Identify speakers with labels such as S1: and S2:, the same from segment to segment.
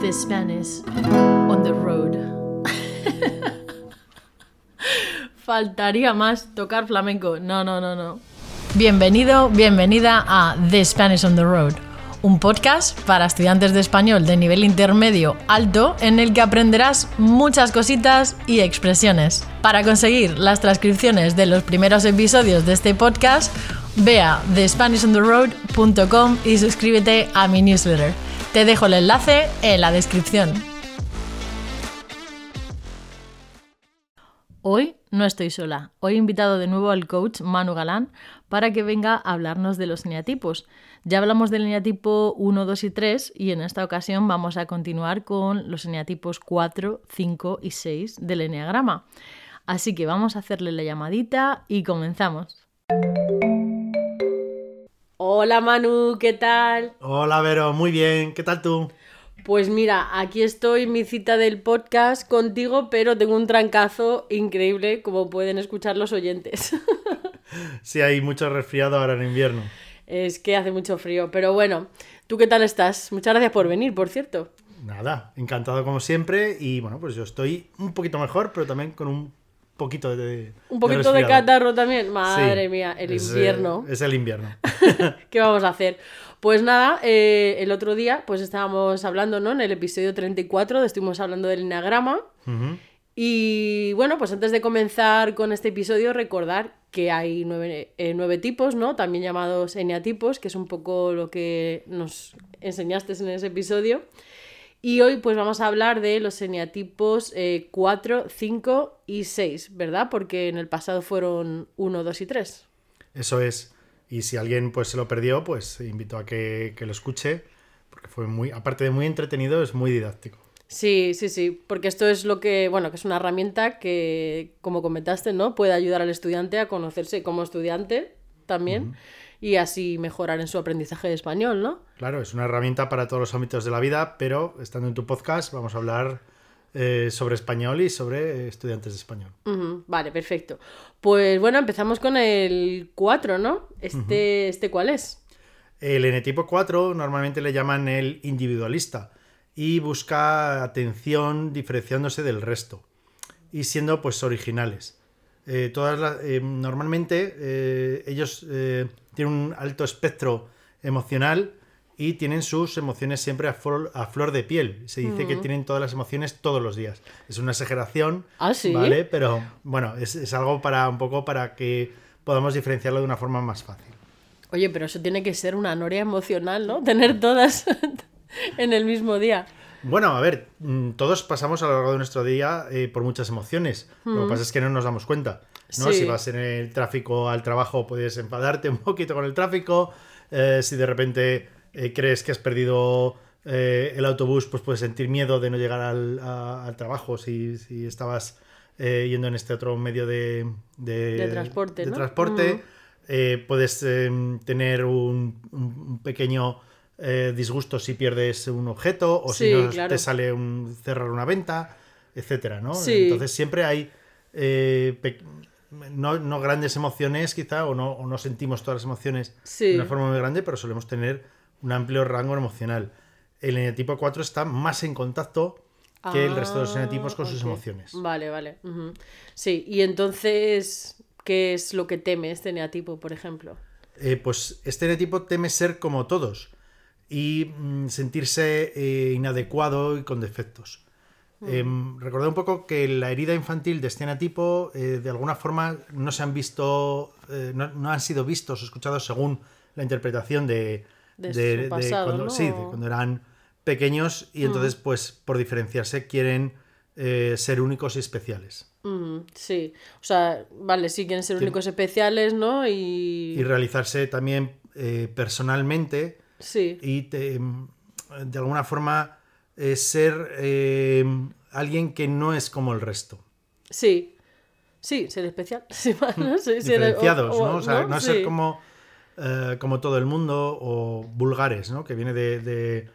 S1: The Spanish on the road. Faltaría más tocar flamenco. No, no, no, no. Bienvenido, bienvenida a The Spanish on the Road, un podcast para estudiantes de español de nivel intermedio alto en el que aprenderás muchas cositas y expresiones. Para conseguir las transcripciones de los primeros episodios de este podcast, ve a thespanishontheroad.com y suscríbete a mi newsletter. Te dejo el enlace en la descripción. Hoy no estoy sola. Hoy he invitado de nuevo al coach Manu Galán para que venga a hablarnos de los eneatipos. Ya hablamos del eneatipo 1, 2 y 3 y en esta ocasión vamos a continuar con los eneatipos 4, 5 y 6 del eneagrama. Así que vamos a hacerle la llamadita y comenzamos. Hola Manu, ¿qué tal?
S2: Hola Vero, muy bien, ¿qué tal tú?
S1: Pues mira, aquí estoy, mi cita del podcast contigo, pero tengo un trancazo increíble, como pueden escuchar los oyentes.
S2: sí, hay mucho resfriado ahora en invierno.
S1: Es que hace mucho frío, pero bueno, ¿tú qué tal estás? Muchas gracias por venir, por cierto.
S2: Nada, encantado como siempre y bueno, pues yo estoy un poquito mejor, pero también con un poquito de...
S1: Un poquito de, catarro también. Madre mía, el invierno.
S2: Es el invierno.
S1: ¿Qué vamos a hacer? Pues nada, eh, el otro día pues estábamos hablando, ¿no? En el episodio 34 estuvimos hablando del enagrama. Y bueno, pues antes de comenzar con este episodio, recordar que hay nueve, eh, nueve, tipos, ¿no? También llamados eneatipos, que es un poco lo que nos enseñaste en ese episodio. Y hoy pues vamos a hablar de los eneatipos 4, 5 y 6, ¿verdad? Porque en el pasado fueron 1, 2 y 3.
S2: Eso es. Y si alguien pues se lo perdió, pues invito a que, que lo escuche, porque fue muy, aparte de muy entretenido, es muy didáctico.
S1: Sí, sí, sí, porque esto es lo que, bueno, que es una herramienta que, como comentaste, ¿no? Puede ayudar al estudiante a conocerse como estudiante también y así mejorar en su aprendizaje de español, ¿no?
S2: Claro, es una herramienta para todos los ámbitos de la vida, pero estando en tu podcast vamos a hablar eh, sobre español y sobre estudiantes de español.
S1: Vale, perfecto. Pues bueno, empezamos con el 4, ¿no? Este, ¿Este cuál es?
S2: El N tipo 4 normalmente le llaman el individualista y busca atención diferenciándose del resto y siendo pues originales. Eh, todas eh, normalmente ellos tienen un alto espectro emocional y tienen sus emociones siempre a flor, de piel. Se dice que mm. tienen todas las emociones todos los días. Es una exageración,
S1: ¿Ah, sí?
S2: ¿vale? Pero bueno, es, algo para un poco para que podamos diferenciarlo de una forma más fácil.
S1: Oye, pero eso tiene que ser una noria emocional, ¿no? Tener todas en el mismo día.
S2: Bueno, a ver, mm, todos pasamos a lo largo de nuestro día eh, por muchas emociones. Lo que mm. pasa es que no nos damos cuenta. ¿no? Si vas en el tráfico al trabajo puedes enfadarte un poquito con el tráfico. Eh, si de repente eh, crees que has perdido el autobús, pues puedes sentir miedo de no llegar al, trabajo si, estabas yendo en este otro medio de,
S1: transporte.
S2: De transporte. puedes em, tener un, pequeño disgusto si pierdes un objeto o si no te sale un, cerrar una venta, etcétera, ¿no? Entonces siempre hay no, grandes emociones quizá, o no, no sentimos todas las emociones de una forma muy grande, pero solemos tener un amplio rango emocional. El eneatipo 4 está más en contacto que el resto de los eneatipos con sus emociones.
S1: Vale, vale. Sí, y entonces, ¿qué es lo que teme este eneatipo, por ejemplo?
S2: Eh, pues este eneatipo teme ser como todos y mm, sentirse eh, inadecuado y con defectos. Eh, recordé un poco que la herida infantil de este tipo eh, de alguna forma no se han visto, eh, no, han sido vistos o escuchados según la interpretación de,
S1: de, cuando,
S2: sí, cuando eran pequeños y entonces pues por diferenciarse quieren ser únicos y especiales.
S1: sí, o sea, vale, sí quieren ser únicos y especiales, ¿no? Y,
S2: y realizarse también personalmente.
S1: Sí.
S2: Y de alguna forma es ser eh, alguien que no es como el resto.
S1: Sí, sí, ser especial. Sí,
S2: ¿no? Diferenciados, ¿no? O sea, no, ser como, eh, como todo el mundo o vulgares, ¿no? Que viene de,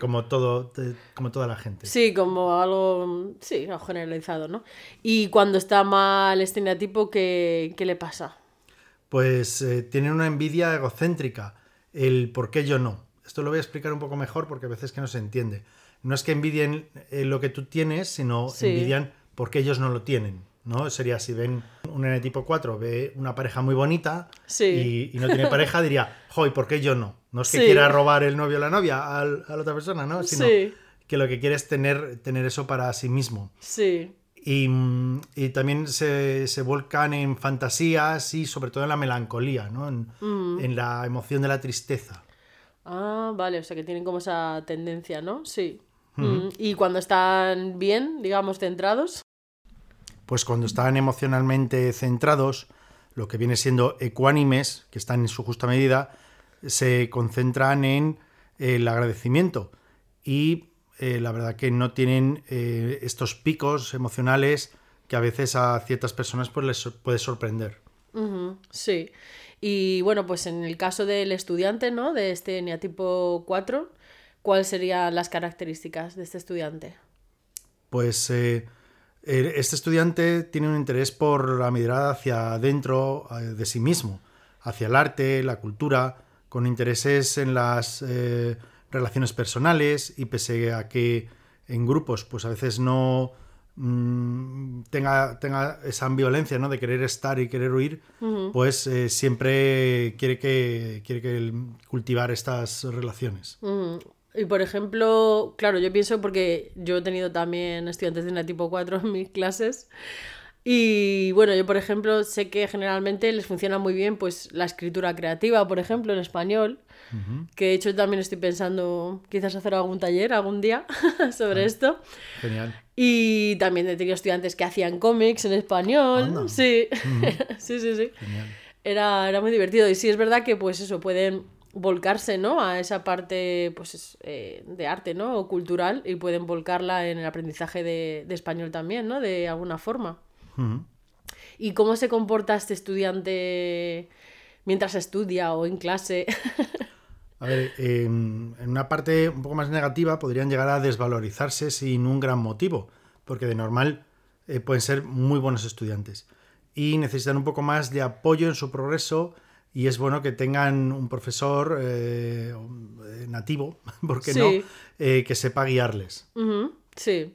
S2: como todo como toda la gente.
S1: Sí, como algo sí, generalizado, ¿no? Y cuando está mal este neatipo, ¿qué, le pasa?
S2: Pues eh, tiene una envidia egocéntrica, el por qué yo no. esto lo voy a explicar un poco mejor porque a veces que no se entiende. No es que envidien eh, lo que tú tienes, sino
S1: Sí.
S2: envidian porque ellos no lo tienen. ¿no? Sería si ven un N tipo 4, ve una pareja muy bonita
S1: Sí.
S2: y, y no tiene pareja, diría, joy, ¿por qué yo no? No es que
S1: Sí.
S2: quiera robar el novio o la novia al- a la otra persona, ¿no? Sino que lo que quiere es tener, tener eso para sí mismo.
S1: Sí.
S2: Y, mm, y también se, se volcan en fantasías y sobre todo en la melancolía, ¿no? En,
S1: Mm.
S2: en la emoción de la tristeza.
S1: Ah, vale, o sea que tienen como esa tendencia, ¿no? Sí. Mm, Y cuando están bien, digamos, centrados.
S2: Pues cuando están emocionalmente centrados, lo que viene siendo ecuánimes, que están en su justa medida, se concentran en el agradecimiento. Y eh, la verdad que no tienen eh, estos picos emocionales que a veces a ciertas personas pues, les puede sorprender.
S1: Sí. Y bueno, pues en el caso del estudiante, ¿no? De este neatipo 4, ¿cuáles serían las características de este estudiante?
S2: Pues eh, el- este estudiante tiene un interés por la mirada hacia adentro de sí mismo, hacia el arte, la cultura, con intereses en las eh, relaciones personales y pese a que en grupos pues a veces no mm, tenga, tenga esa ambivalencia ¿no? de querer estar y querer huir, pues eh, siempre quiere que, quiere que cultivar estas relaciones.
S1: Y por ejemplo, claro, yo pienso porque yo he tenido también estudiantes de neatipo 4 en mis clases. Y bueno, yo por ejemplo sé que generalmente les funciona muy bien pues la escritura creativa, por ejemplo, en español. Que de hecho también estoy pensando quizás hacer algún taller algún día sobre esto.
S2: Genial.
S1: Y también he tenido estudiantes que hacían cómics en español.
S2: Anda.
S1: Sí. sí, sí, sí.
S2: Genial.
S1: Era, era muy divertido. Y sí es verdad que, pues eso, pueden volcarse, ¿no? A esa parte, pues, es, eh, de arte, ¿no? O cultural. Y pueden volcarla en el aprendizaje de, de español también, ¿no? De alguna forma. ¿Y cómo se comporta este estudiante mientras estudia o en clase?
S2: A ver, eh, en una parte un poco más negativa podrían llegar a desvalorizarse sin un gran motivo, porque de normal eh, pueden ser muy buenos estudiantes y necesitan un poco más de apoyo en su progreso y es bueno que tengan un profesor eh, eh, nativo, ¿por qué
S1: Sí.
S2: no?, que sepa guiarles.
S1: Sí.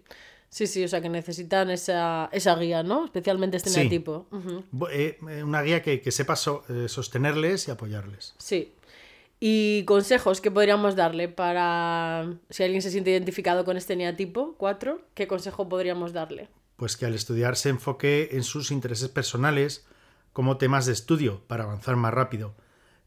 S1: Sí, sí, o sea que necesitan esa, esa guía, ¿no? Especialmente este
S2: Sí. eh, eh, una guía que, que sepa so- eh, sostenerles y apoyarles.
S1: Sí. ¿Y consejos que podríamos darle para si alguien se siente identificado con este neatipo 4? ¿Qué consejo podríamos darle?
S2: Pues que al estudiar se enfoque en sus intereses personales como temas de estudio para avanzar más rápido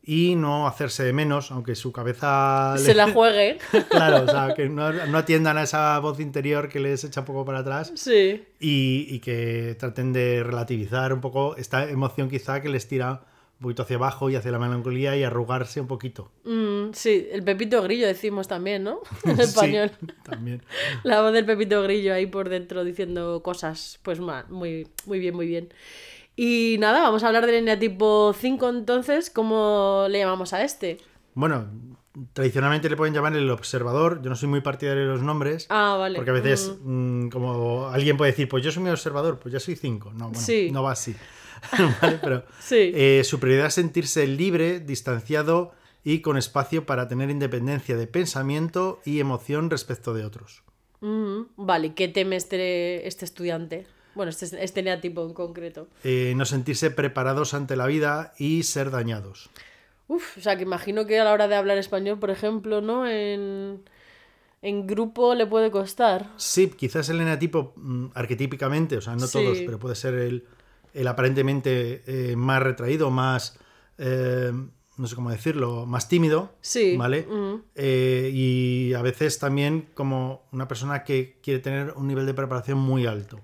S2: y no hacerse de menos, aunque su cabeza...
S1: Se
S2: le-
S1: la juegue.
S2: claro, o sea, que no, no atiendan a esa voz interior que les echa un poco para atrás
S1: Sí.
S2: y, y que traten de relativizar un poco esta emoción quizá que les tira un poquito hacia abajo y hacia la melancolía y arrugarse un poquito.
S1: Mm, sí, el Pepito Grillo decimos también, ¿no? En español.
S2: Sí, también.
S1: La voz del Pepito Grillo ahí por dentro diciendo cosas, pues muy, muy bien, muy bien. Y nada, vamos a hablar del eneatipo 5 entonces, ¿cómo le llamamos a este?
S2: Bueno, tradicionalmente le pueden llamar el observador. Yo no soy muy partidario de los nombres.
S1: Ah, vale.
S2: Porque a veces, mm, como alguien puede decir, pues yo soy mi observador, pues ya soy cinco. No, bueno,
S1: Sí.
S2: no va así. ¿Vale? Pero
S1: Sí.
S2: eh, su prioridad es sentirse libre, distanciado y con espacio para tener independencia de pensamiento y emoción respecto de otros.
S1: Mm, vale, ¿qué teme este, este estudiante? Bueno, este, este neatipo en concreto.
S2: Eh, no sentirse preparados ante la vida y ser dañados.
S1: Uf, o sea, que imagino que a la hora de hablar español, por ejemplo, ¿no? En, en grupo le puede costar.
S2: Sí, quizás el eneatipo mm, arquetípicamente, o sea, no
S1: Sí.
S2: todos, pero puede ser el, el aparentemente eh, más retraído, más, eh, no sé cómo decirlo, más tímido,
S1: Sí.
S2: ¿vale?
S1: mm,
S2: Eh, y a veces también como una persona que quiere tener un nivel de preparación muy alto.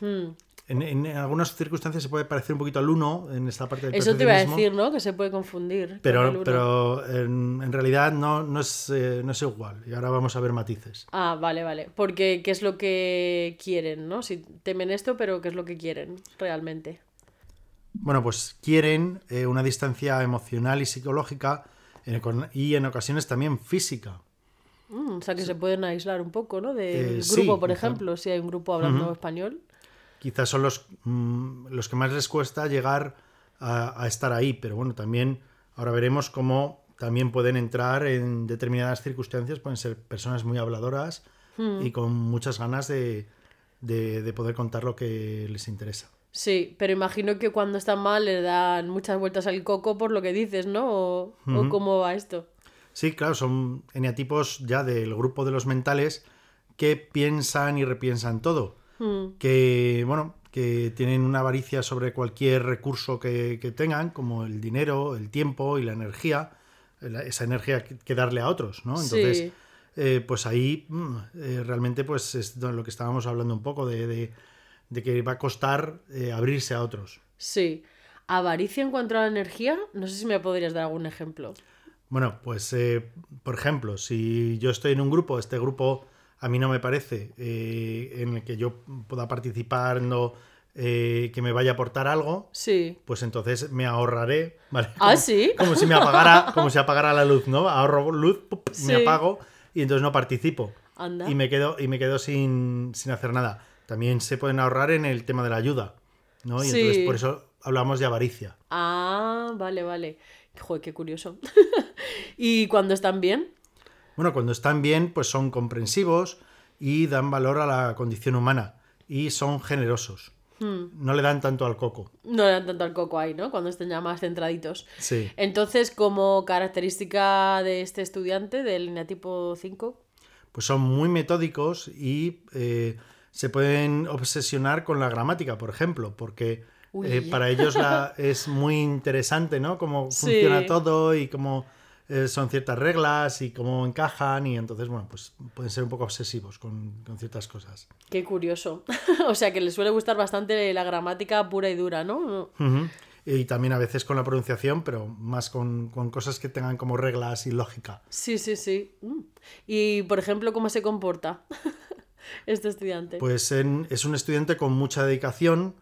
S1: mm.
S2: En, en algunas circunstancias se puede parecer un poquito al uno en esta parte del
S1: Eso te iba a decir, ¿no? Que se puede confundir. con el
S2: Pero, pero en, en realidad no, no, es, eh, no es igual. Y ahora vamos a ver matices.
S1: Ah, vale, vale. Porque qué es lo que quieren, ¿no? Si temen esto, pero qué es lo que quieren realmente.
S2: Bueno, pues quieren eh, una distancia emocional y psicológica en- y en ocasiones también física.
S1: Mm, o sea, que se pueden aislar un poco, ¿no? Del
S2: Eh, sí,
S1: grupo, por ejemplo, si hay un grupo hablando español.
S2: Quizás son los, mm, los que más les cuesta llegar a, a estar ahí, pero bueno, también ahora veremos cómo también pueden entrar en determinadas circunstancias, pueden ser personas muy habladoras
S1: Hmm.
S2: y con muchas ganas de, de- de poder contar lo que les interesa.
S1: Sí, pero imagino que cuando están mal le dan muchas vueltas al coco por lo que dices, ¿no? O, o cómo va esto.
S2: Sí, claro, son eneatipos ya del grupo de los mentales que piensan y repiensan todo.
S1: Mm,
S2: Que, bueno, que tienen una avaricia sobre cualquier recurso que, que tengan, como el dinero, el tiempo y la energía, esa energía que, darle a otros, ¿no? Entonces,
S1: Sí.
S2: eh, pues ahí mm, eh, realmente pues es lo que estábamos hablando un poco, de, de- de que va a costar eh, abrirse a otros.
S1: Sí. Avaricia en cuanto a la energía, no sé si me podrías dar algún ejemplo.
S2: Bueno, pues por ejemplo, si yo estoy en un grupo, este grupo a mí no me parece eh, en el que yo pueda participar, no, eh, que me vaya a aportar algo,
S1: Sí.
S2: pues entonces me ahorraré, ¿vale?
S1: ¿Ah, sí?
S2: Como si me apagara, como si apagara la luz, ¿no? Ahorro luz, ¡pup!
S1: Sí.
S2: me apago y entonces no participo.
S1: Anda.
S2: Y me quedo, y me quedo sin, sin hacer nada. También se pueden ahorrar en el tema de la ayuda, ¿no? Y
S1: Sí.
S2: entonces por eso hablamos de avaricia.
S1: Ah, vale, vale. Joder, qué curioso. ¿Y cuando están bien?
S2: Bueno, cuando están bien, pues son comprensivos y dan valor a la condición humana y son generosos.
S1: Hmm.
S2: No le dan tanto al coco.
S1: No le dan tanto al coco ahí, ¿no? Cuando estén ya más centraditos.
S2: Sí.
S1: Entonces, como característica de este estudiante del lineatipo 5,
S2: Pues son muy metódicos y eh, se pueden obsesionar con la gramática, por ejemplo, porque eh, para ellos la, es muy interesante, ¿no? Cómo
S1: Sí.
S2: funciona todo y cómo eh, son ciertas reglas y cómo encajan y entonces, bueno, pues pueden ser un poco obsesivos con, con ciertas cosas.
S1: qué curioso. o sea, que les suele gustar bastante la gramática pura y dura, ¿no?
S2: Y también a veces con la pronunciación, pero más con, con cosas que tengan como reglas y lógica.
S1: Sí, sí, sí. Mm. Y, por ejemplo, ¿cómo se comporta este estudiante?
S2: Pues en- es un estudiante con mucha dedicación,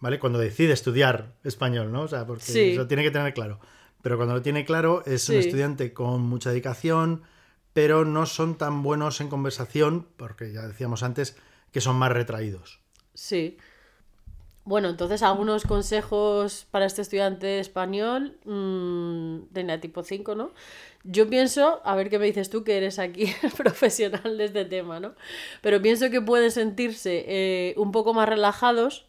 S2: ¿vale? Cuando decide estudiar español, ¿no? O sea, porque
S1: Sí.
S2: lo tiene que tener claro. Pero cuando lo tiene claro, es un estudiante con mucha dedicación, pero no son tan buenos en conversación, porque ya decíamos antes que son más retraídos.
S1: Sí. Bueno, entonces algunos consejos para este estudiante español mm, de tipo 5, ¿no? Yo pienso, a ver qué me dices tú, que eres aquí profesional de este tema, ¿no? Pero pienso que pueden sentirse eh, un poco más relajados,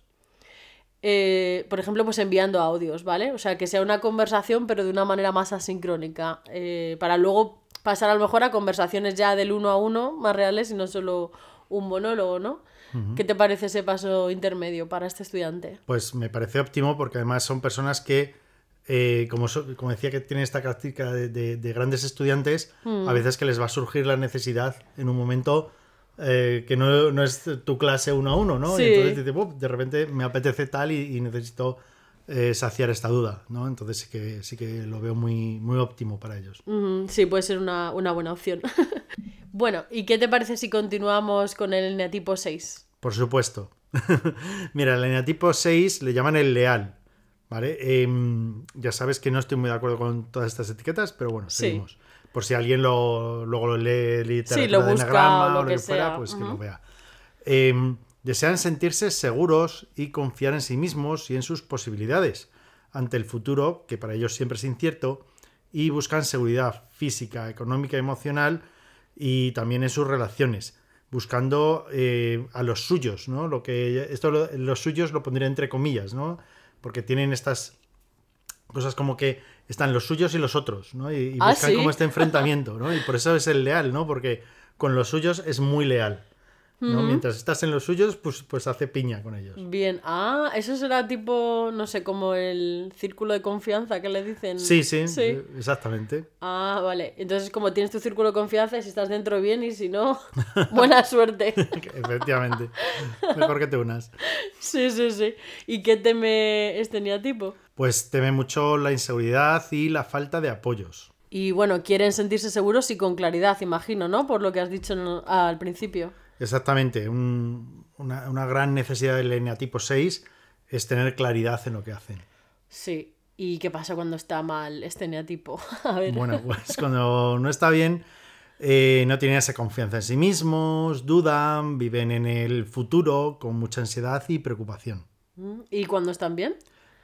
S1: eh, por ejemplo, pues enviando audios, ¿vale? O sea, que sea una conversación, pero de una manera más asincrónica, eh, para luego pasar a lo mejor a conversaciones ya del uno a uno, más reales y no solo un monólogo, ¿no? ¿Qué te parece ese paso intermedio para este estudiante?
S2: Pues me parece óptimo porque además son personas que, eh, como, so- como decía que tienen esta característica de, de- de grandes estudiantes,
S1: Hmm.
S2: a veces que les va a surgir la necesidad en un momento eh, que no, no es tu clase uno a uno, ¿no?
S1: Sí.
S2: Y entonces dices, "Bup, de repente me apetece tal y, y necesito eh, saciar esta duda, ¿no? Entonces sí que, sí que lo veo muy, muy óptimo para ellos.
S1: Sí, puede ser una, una buena opción. bueno, ¿y qué te parece si continuamos con el eneatipo 6?
S2: Por supuesto. Mira, el eneatipo 6 le llaman el leal. ¿Vale? Em, ya sabes que no estoy muy de acuerdo con todas estas etiquetas, pero bueno,
S1: Sí.
S2: seguimos. Por si alguien lo, luego lo lee literatura
S1: Sí, lo
S2: de enagrama
S1: o lo
S2: o lo
S1: que
S2: que fuera,
S1: sea.
S2: pues que lo vea. Em, desean sentirse seguros y confiar en sí mismos y en sus posibilidades ante el futuro, que para ellos siempre es incierto, y buscan seguridad física, económica, emocional y también en sus relaciones, buscando eh, a los suyos, ¿no? Lo que esto lo- los suyos lo pondría entre comillas, ¿no? Porque tienen estas cosas como que están los suyos y los otros, ¿no? Y, y
S1: Ah,
S2: buscan
S1: ¿sí?
S2: como este enfrentamiento, ¿no? Y por eso es el leal, ¿no? Porque con los suyos es muy leal, ¿no? Mientras estás en los suyos, pues, pues hace piña con ellos.
S1: Bien, ah, eso será tipo, no sé, como el círculo de confianza que le dicen.
S2: Sí, sí,
S1: Sí.
S2: exactamente.
S1: Ah, vale. Entonces, como tienes tu círculo de confianza, si estás dentro bien y si no, buena suerte.
S2: Efectivamente. Mejor que te unas.
S1: sí, sí, sí. ¿Y qué teme este eneatipo?
S2: Pues teme mucho la inseguridad y la falta de apoyos.
S1: Y bueno, quieren sentirse seguros y con claridad, imagino, ¿no? Por lo que has dicho al principio.
S2: Exactamente. un- una, una gran necesidad del eneatipo 6 es tener claridad en lo que hacen.
S1: Sí. ¿Y qué pasa cuando está mal este eneatipo? A ver.
S2: Bueno, pues cuando no está bien, eh, no tienen esa confianza en sí mismos, dudan, viven en el futuro con mucha ansiedad y preocupación.
S1: Mm, ¿Y cuando están bien?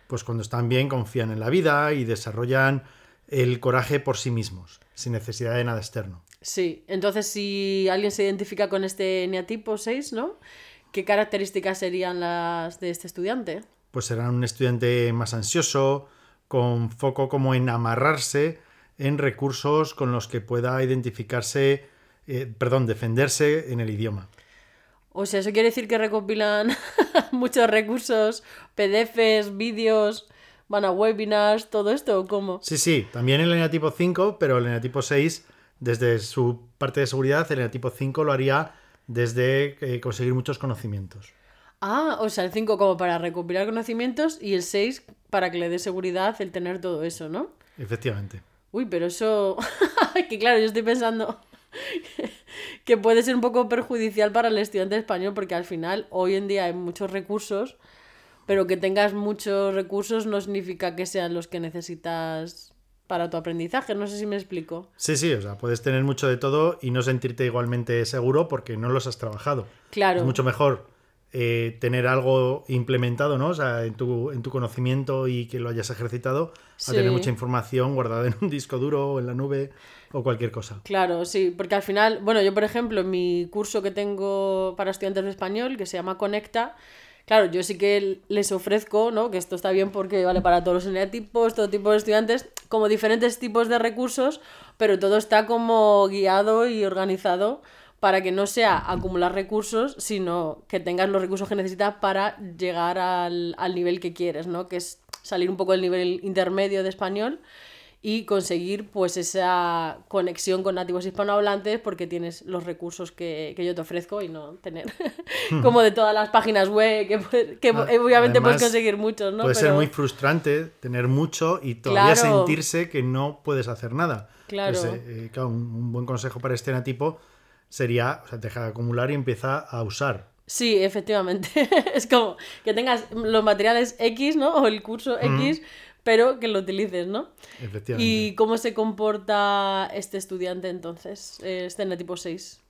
S2: Pues cuando están bien, confían en la vida y desarrollan el coraje por sí mismos, sin necesidad de nada externo.
S1: Sí, entonces si alguien se identifica con este eneatipo 6, ¿no? ¿Qué características serían las de este estudiante?
S2: Pues será un estudiante más ansioso, con foco como en amarrarse en recursos con los que pueda identificarse, eh, perdón, defenderse en el idioma.
S1: O sea, eso quiere decir que recopilan muchos recursos, PDFs, vídeos, van a webinars, todo esto, ¿o cómo?
S2: Sí, sí, también el eneatipo 5, pero el eneatipo 6, desde su parte de seguridad, el eneatipo 5 lo haría desde eh, conseguir muchos conocimientos.
S1: Ah, o sea, el 5 como para recopilar conocimientos y el 6 para que le dé seguridad el tener todo eso, ¿no?
S2: Efectivamente.
S1: Uy, pero eso... que claro, yo estoy pensando que puede ser un poco perjudicial para el estudiante español porque al final hoy en día hay muchos recursos, pero que tengas muchos recursos no significa que sean los que necesitas para tu aprendizaje. No sé si me explico.
S2: Sí, sí, o sea, puedes tener mucho de todo y no sentirte igualmente seguro porque no los has trabajado.
S1: Claro.
S2: Es mucho mejor eh, tener algo implementado, ¿no? O sea, en tu, en tu conocimiento y que lo hayas ejercitado, a tener mucha información guardada en un disco duro o en la nube o cualquier cosa.
S1: Claro, sí, porque al final, bueno, yo por ejemplo, en mi curso que tengo para estudiantes de español, que se llama Conecta, claro, yo sí que les ofrezco, ¿no? Que esto está bien porque vale para todos los eneatipos, todo tipo de estudiantes, como diferentes tipos de recursos, pero todo está como guiado y organizado para que no sea acumular recursos, sino que tengas los recursos que necesitas para llegar al, al nivel que quieres, ¿no? Que es salir un poco del nivel intermedio de español y conseguir pues esa conexión con nativos hispanohablantes porque tienes los recursos que, yo te ofrezco y no tener como de todas las páginas web que, ah, obviamente puedes conseguir muchos, ¿no?
S2: Puede ser muy frustrante tener mucho y todavía sentirse que no puedes hacer nada.
S1: Claro.
S2: Eh, un, un, buen consejo para este nativo sería, o sea, deja de acumular y empieza a usar.
S1: Sí, efectivamente. es como que tengas los materiales X, ¿no? O el curso X, pero que lo utilices, ¿no?
S2: Efectivamente.
S1: ¿Y cómo se comporta este estudiante entonces, este en tipo 6?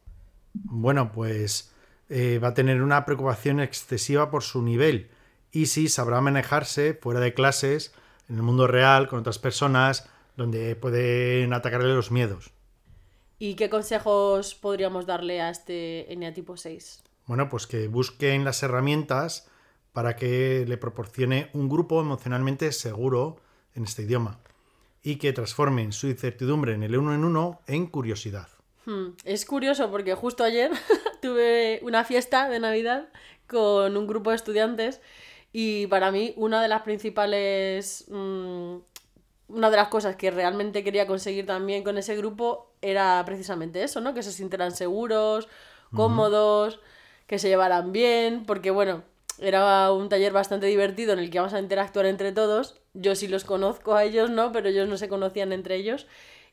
S2: Bueno, pues eh, va a tener una preocupación excesiva por su nivel y sí sabrá manejarse fuera de clases, en el mundo real, con otras personas, donde pueden atacarle los miedos.
S1: ¿Y qué consejos podríamos darle a este eneatipo 6?
S2: Bueno, pues que busquen las herramientas para que le proporcione un grupo emocionalmente seguro en este idioma y que transformen su incertidumbre en el uno en uno en curiosidad.
S1: Hmm, es curioso porque justo ayer tuve una fiesta de Navidad con un grupo de estudiantes y para mí una de las principales mm, una de las cosas que realmente quería conseguir también con ese grupo era precisamente eso, ¿no? Que se sintieran seguros, cómodos, que se llevaran bien, porque bueno, era un taller bastante divertido en el que vamos a interactuar entre todos. Yo sí los conozco a ellos, ¿no? Pero ellos no se conocían entre ellos.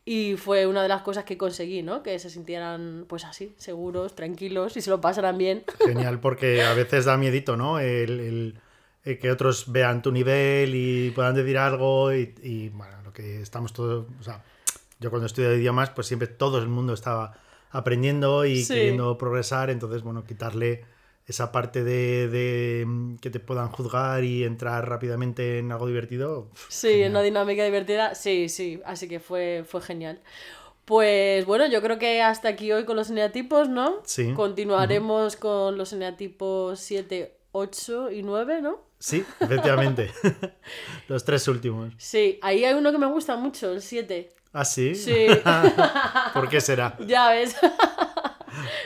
S1: Y fue una de las cosas que conseguí, ¿no? Que se sintieran, pues así, seguros, tranquilos y se lo pasaran bien.
S2: Genial, porque a veces da miedito, ¿no? el que otros vean tu nivel y puedan decir algo y, bueno, lo que estamos todos, o sea, yo cuando estudio idiomas, pues siempre todo el mundo estaba aprendiendo y queriendo progresar, entonces, bueno, quitarle esa parte de, que te puedan juzgar y entrar rápidamente en algo divertido.
S1: Sí, en una dinámica divertida, sí, sí, así que fue, fue genial. Pues bueno, yo creo que hasta aquí hoy con los eneatipos, ¿no?
S2: Sí.
S1: Continuaremos con los eneatipos 7, 8 y 9, ¿no?
S2: Sí, efectivamente. Los tres últimos.
S1: Sí, ahí hay uno que me gusta mucho, el 7.
S2: ¿Ah, sí?
S1: Sí.
S2: ¿Por qué será?
S1: Ya ves. Lo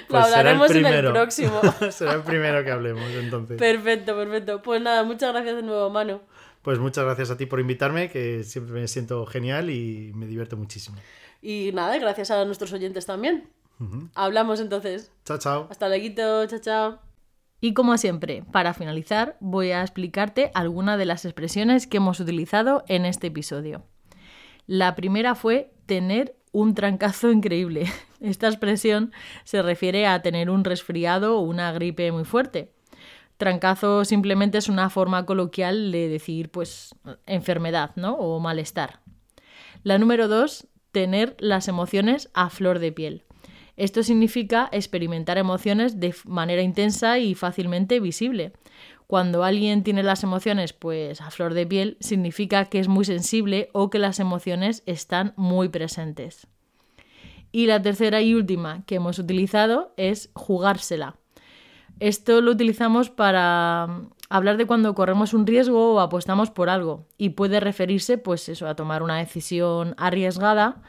S1: pues hablaremos en el próximo.
S2: será el primero que hablemos, entonces.
S1: Perfecto, perfecto. Pues nada, muchas gracias de nuevo, Mano.
S2: Pues muchas gracias a ti por invitarme, que siempre me siento genial y me divierto muchísimo.
S1: Y nada, gracias a nuestros oyentes también. Hablamos entonces.
S2: Chao, chao.
S1: Hasta luego, chao, chao. Y como siempre, para finalizar, voy a explicarte algunas de las expresiones que hemos utilizado en este episodio. La primera fue tener un trancazo increíble. Esta expresión se refiere a tener un resfriado o una gripe muy fuerte. Trancazo simplemente es una forma coloquial de decir, pues, enfermedad, ¿no? O malestar. La número dos, tener las emociones a flor de piel. Esto significa experimentar emociones de manera intensa y fácilmente visible. Cuando alguien tiene las emociones pues a flor de piel, significa que es muy sensible o que las emociones están muy presentes. Y la tercera y última que hemos utilizado es jugársela. Esto lo utilizamos para mm, hablar de cuando corremos un riesgo o apostamos por algo y puede referirse pues eso a tomar una decisión arriesgada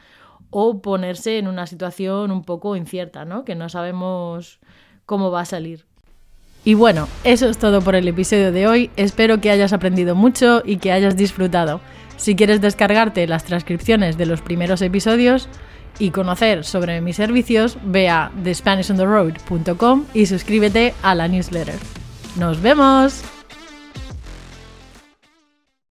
S1: o ponerse en una situación un poco incierta, ¿no? Que no sabemos cómo va a salir. Y bueno, eso es todo por el episodio de hoy. Espero que hayas aprendido mucho y que hayas disfrutado. Si quieres descargarte las transcripciones de los primeros episodios y conocer sobre mis servicios, ve a thespanishontheroad.com y suscríbete a la newsletter. ¡Nos vemos!